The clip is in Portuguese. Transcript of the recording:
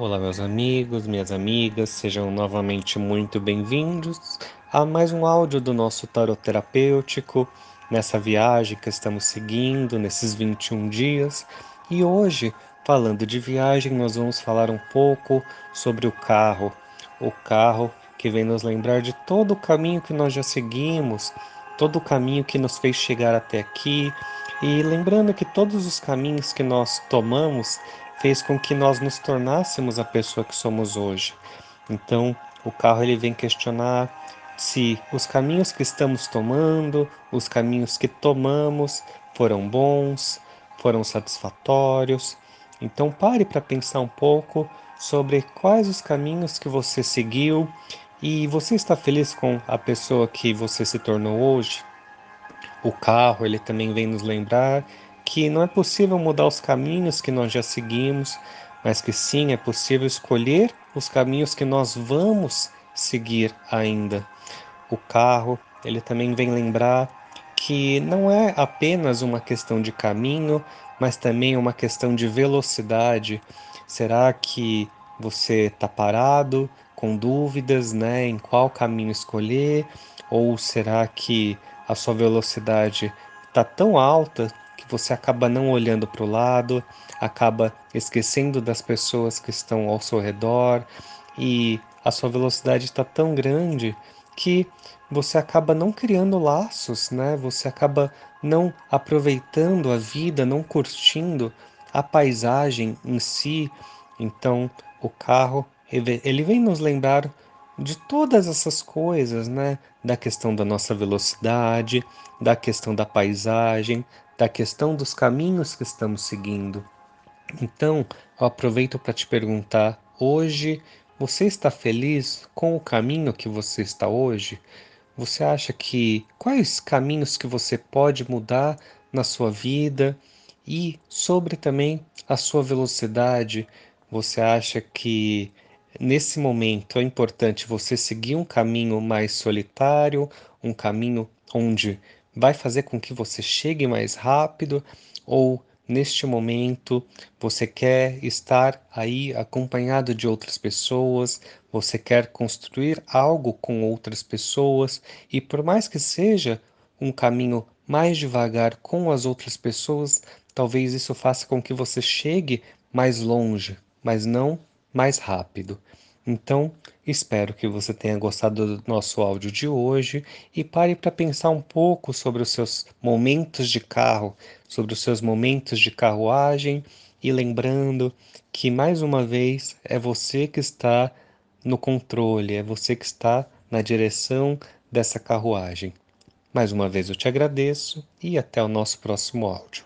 Olá, meus amigos, minhas amigas, sejam novamente muito bem-vindos a mais um áudio do nosso tarot terapêutico nessa viagem que estamos seguindo nesses 21 dias. E hoje, falando de viagem, nós vamos falar um pouco sobre o carro. O carro que vem nos lembrar de todo o caminho que nós já seguimos, todo o caminho que nos fez chegar até aqui. E lembrando que todos os caminhos que nós tomamos fez com que nós nos tornássemos a pessoa que somos hoje. Então, o carro ele vem questionar se os caminhos que estamos tomando, os caminhos que tomamos foram bons, foram satisfatórios. Então, pare para pensar um pouco sobre quais os caminhos que você seguiu e você está feliz com a pessoa que você se tornou hoje? O carro, ele também vem nos lembrar que não é possível mudar os caminhos que nós já seguimos, mas que sim é possível escolher os caminhos que nós vamos seguir ainda. O carro, ele também vem lembrar que não é apenas uma questão de caminho, mas também uma questão de velocidade. Será que você está parado, com dúvidas, né, em qual caminho escolher? Ou será que a sua velocidade está tão alta você acaba não olhando para o lado, acaba esquecendo das pessoas que estão ao seu redor e a sua velocidade está tão grande que você acaba não criando laços, né? Você acaba não aproveitando a vida, não curtindo a paisagem em si. Então, o carro ele vem nos lembrar de todas essas coisas, né? Da questão da nossa velocidade, da questão da paisagem, da questão dos caminhos que estamos seguindo. Então, eu aproveito para te perguntar: hoje você está feliz com o caminho que você está hoje? Você acha que quais caminhos que você pode mudar na sua vida e sobre também a sua velocidade? Você acha que nesse momento é importante você seguir um caminho mais solitário, um caminho onde vai fazer com que você chegue mais rápido ou neste momento você quer estar aí acompanhado de outras pessoas, você quer construir algo com outras pessoas e por mais que seja um caminho mais devagar com as outras pessoas, talvez isso faça com que você chegue mais longe, mas não mais rápido. Então, espero que você tenha gostado do nosso áudio de hoje e pare para pensar um pouco sobre os seus momentos de carro, sobre os seus momentos de carruagem e lembrando que mais uma vez é você que está no controle, é você que está na direção dessa carruagem. Mais uma vez eu te agradeço e até o nosso próximo áudio.